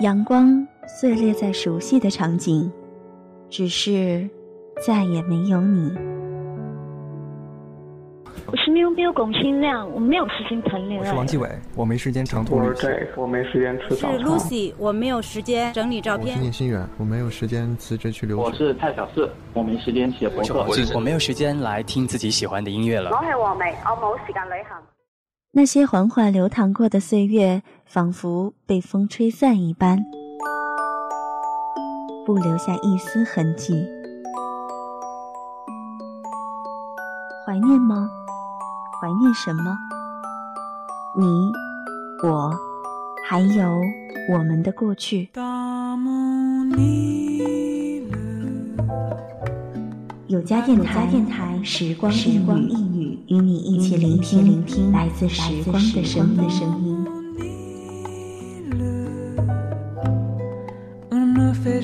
阳光碎裂在熟悉的场景，只是再也没有你。我是喵喵龚新亮，我没有时间谈恋爱。我是王继伟，我没时间长途旅行。我没时间吃早餐。是 Lucy，我没有时间整理照片。我是聂心远，我没有时间辞职去留学。我是蔡小四，我没时间写博客。我没有时间来听自己喜欢的音乐了。我是王梅，我冇时间旅行。那些缓缓流淌过的岁月，仿佛被风吹散一般，不留下一丝痕迹。怀念吗？怀念什么？你、我，还有我们的过去。有家电台，电台时光一语，与你一起聆听聆听来自时光的声音。飞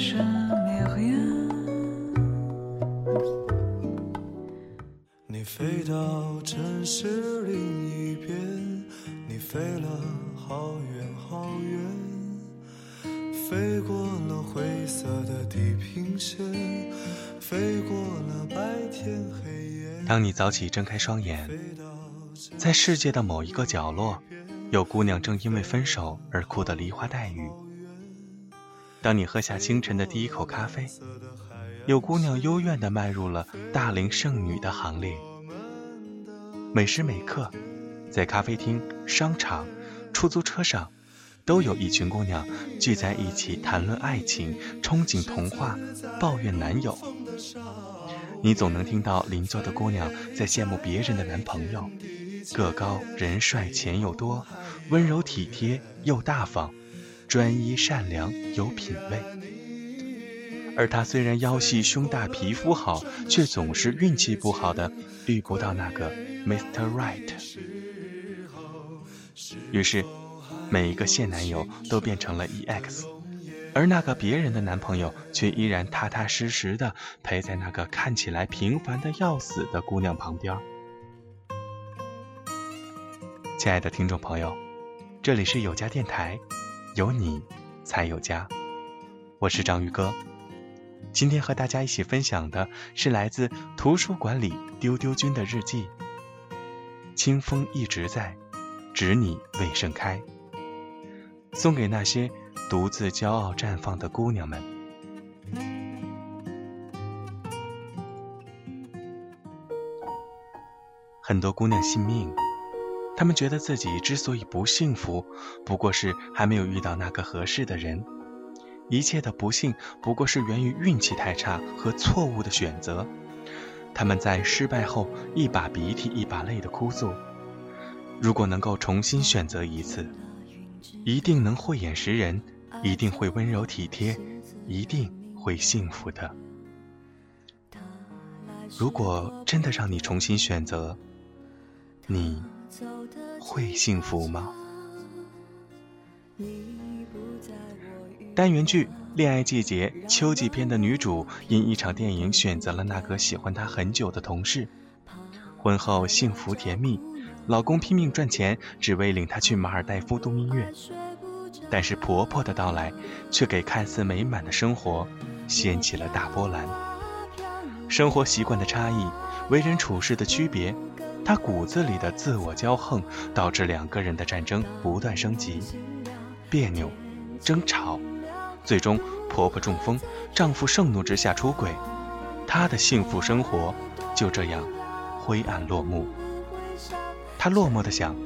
飞过了灰色的地平线，飞过了白天黑夜。当你早起睁开双眼，在世界的某一个角落，有姑娘正因为分手而哭得梨花带雨。当你喝下清晨的第一口咖啡，有姑娘幽怨地迈入了大龄剩女的行列。每时每刻，在咖啡厅、商场、出租车上，都有一群姑娘聚在一起谈论爱情、憧憬童话、抱怨男友。你总能听到邻座的姑娘在羡慕别人的男朋友，个高人帅钱又多，温柔体贴又大方，专一善良有品味。而他虽然腰细胸大皮肤好，却总是运气不好的遇不到那个。Mr. Right，于是每一个现男友都变成了 EX，而那个别人的男朋友却依然踏踏实实的陪在那个看起来平凡的要死的姑娘旁边。亲爱的听众朋友，这里是有家电台，有你才有家，我是章鱼哥。今天和大家一起分享的是来自图书馆里丢丢君的日记。清风一直在，只你未盛开。送给那些独自骄傲绽放的姑娘们。很多姑娘信命，她们觉得自己之所以不幸福，不过是还没有遇到那个合适的人。一切的不幸，不过是源于运气太差和错误的选择。他们在失败后一把鼻涕一把泪的哭诉：“如果能够重新选择一次，一定能慧眼识人，一定会温柔体贴，一定会幸福的。如果真的让你重新选择，你会幸福吗？”单元剧。恋爱季节秋季篇的女主因一场电影选择了那个喜欢她很久的同事，婚后幸福甜蜜，老公拼命赚钱，只为领她去马尔代夫度蜜月。但是婆婆的到来，却给看似美满的生活掀起了大波澜。生活习惯的差异，为人处事的区别，她骨子里的自我骄横，导致两个人的战争不断升级，别扭，争吵。最终，婆婆中风，丈夫盛怒之下出轨，她的幸福生活就这样灰暗落幕。她落寞地想：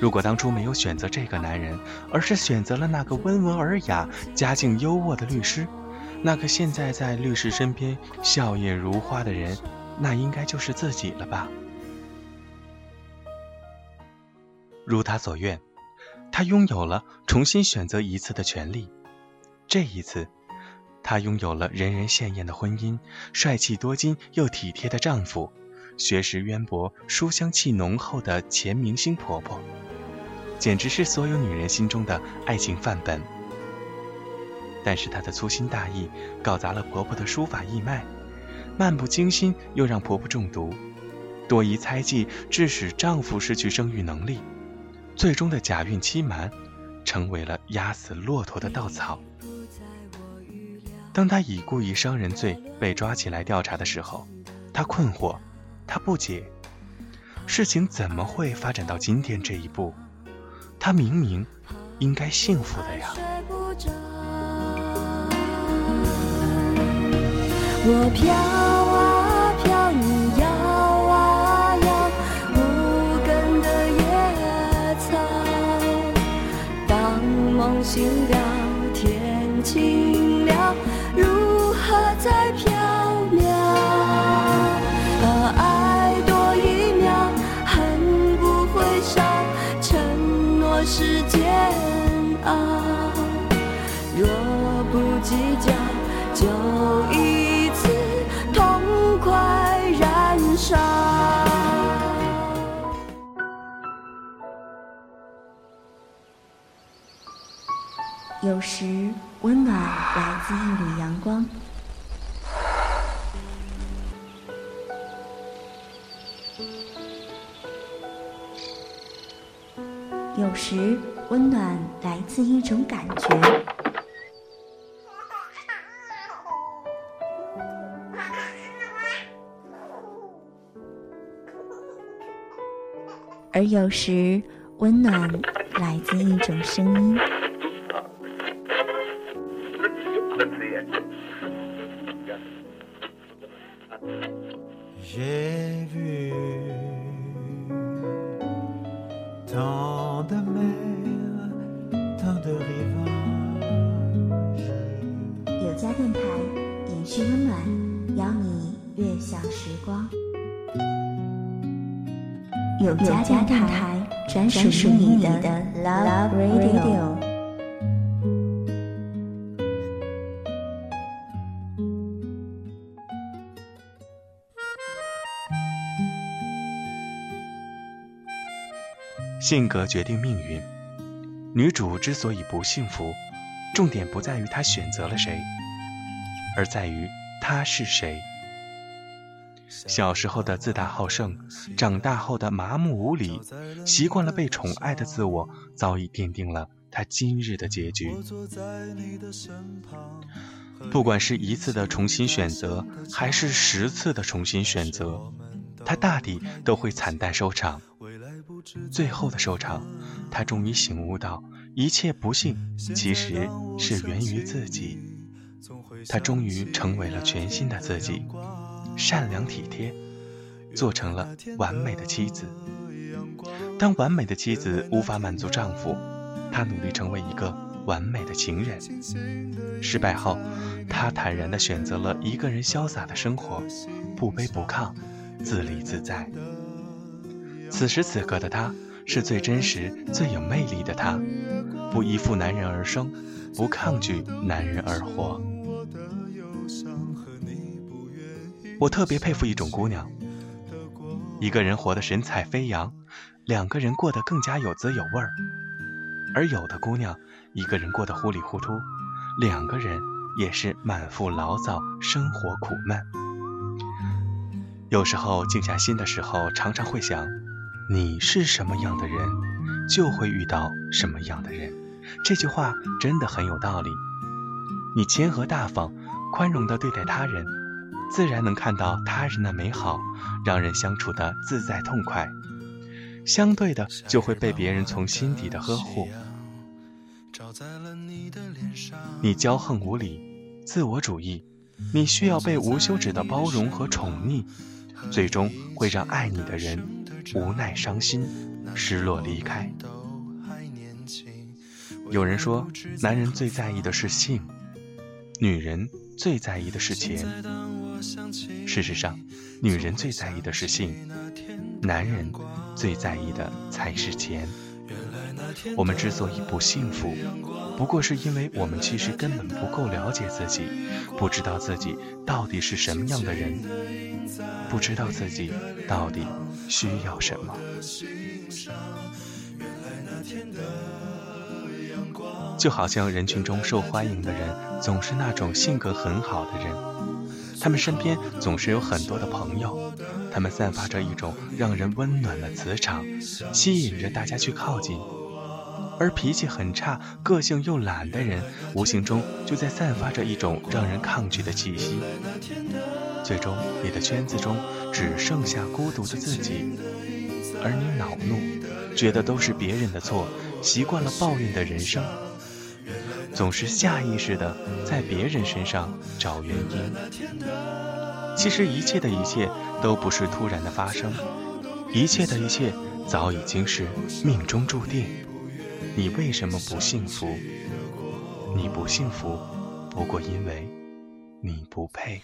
如果当初没有选择这个男人，而是选择了那个温文尔雅、家境优渥的律师，那个现在在律师身边笑靥如花的人，那应该就是自己了吧？如她所愿，她拥有了重新选择一次的权利。这一次，她拥有了人人羡艳的婚姻，帅气多金又体贴的丈夫，学识渊博、书香气浓厚的前明星婆婆，简直是所有女人心中的爱情范本。但是她的粗心大意搞砸了婆婆的书法义脉，漫不经心又让婆婆中毒，多疑猜忌致使丈夫失去生育能力，最终的假孕期满。成为了压死骆驼的稻草。当她以故意伤人罪被抓起来调查的时候，她困惑，他不解，事情怎么会发展到今天这一步？他明明应该幸福的呀。我飘熬。若不计较，就一次痛快燃烧。有时温暖来自一缕阳光，有时温暖来自一种感觉。而有时，温暖来自一种声音。有家电台专属于你的 Love Radio。性格决定命运。女主之所以不幸福，重点不在于她选择了谁，而在于她是谁。小时候的自大好胜，长大后的麻木无礼，习惯了被宠爱的自我，早已奠定了他今日的结局。不管是一次的重新选择，还是十次的重新选择，他大抵都会惨淡收场。最后的收场，他终于醒悟到，一切不幸其实是源于自己。他终于成为了全新的自己。善良体贴，做成了完美的妻子。当完美的妻子无法满足丈夫，她努力成为一个完美的情人。失败后，她坦然地选择了一个人潇洒的生活，不卑不亢，自立自在。此时此刻的她，是最真实、最有魅力的她，不依附男人而生，不抗拒男人而活。我特别佩服一种姑娘，一个人活得神采飞扬，两个人过得更加有滋有味儿；而有的姑娘，一个人过得糊里糊涂，两个人也是满腹牢骚，生活苦闷。有时候静下心的时候，常常会想：你是什么样的人，就会遇到什么样的人。这句话真的很有道理。你谦和大方、宽容地对待他人。自然能看到他人的美好，让人相处的自在痛快。相对的，就会被别人从心底的呵护。你骄横无理、自我主义，你需要被无休止的包容和宠溺，最终会让爱你的人无奈、伤心、失落离开。有人说，男人最在意的是性，女人最在意的是钱。事实上，女人最在意的是性，男人最在意的才是钱。我们之所以不幸福，不过是因为我们其实根本不够了解自己，不知道自己到底是什么样的人，不知道自己到底需要什么。就好像人群中受欢迎的人，总是那种性格很好的人。他们身边总是有很多的朋友，他们散发着一种让人温暖的磁场，吸引着大家去靠近。而脾气很差、个性又懒的人，无形中就在散发着一种让人抗拒的气息。最终，你的圈子中只剩下孤独的自己，而你恼怒，觉得都是别人的错，习惯了抱怨的人生，总是下意识的在别人身上找原因。其实，一切的一切都不是突然的发生，一切的一切早已经是命中注定。你为什么不幸福？你不幸福，不过因为你不配。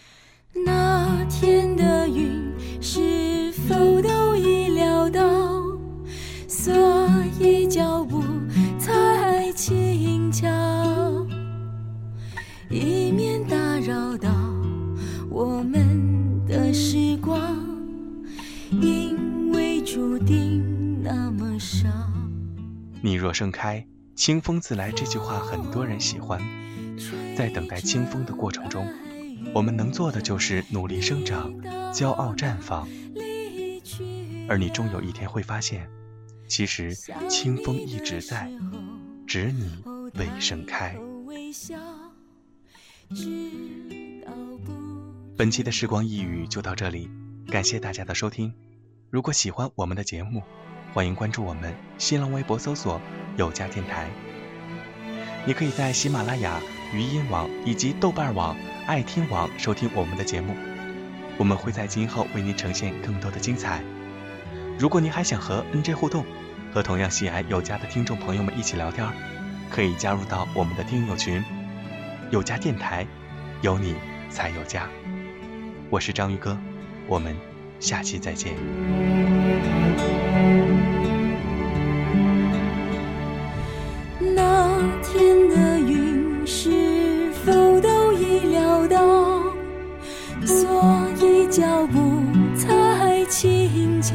那天的云是否盛开，清风自来。这句话很多人喜欢。在等待清风的过程中，我们能做的就是努力生长，骄傲绽放。而你终有一天会发现，其实清风一直在，只你未盛开。本期的时光一语就到这里，感谢大家的收听。如果喜欢我们的节目，欢迎关注我们新浪微博，搜索“有家电台”。你可以在喜马拉雅、语音网以及豆瓣网、爱听网收听我们的节目。我们会在今后为您呈现更多的精彩。如果您还想和 NJ 互动，和同样喜爱有家的听众朋友们一起聊天，可以加入到我们的听友群“有家电台”，有你才有家。我是章鱼哥，我们下期再见。那天的云是否都已料到？所以脚步才轻巧，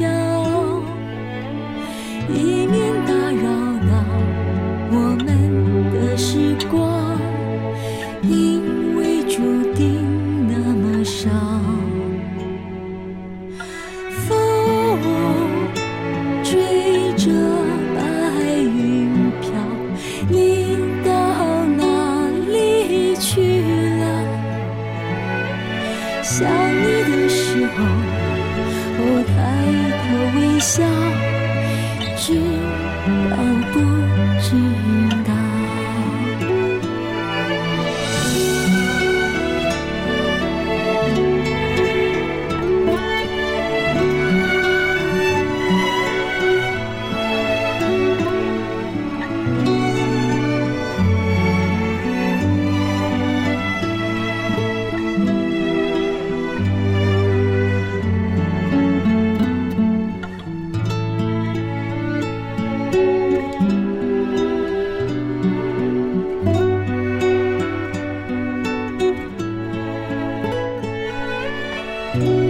Bye.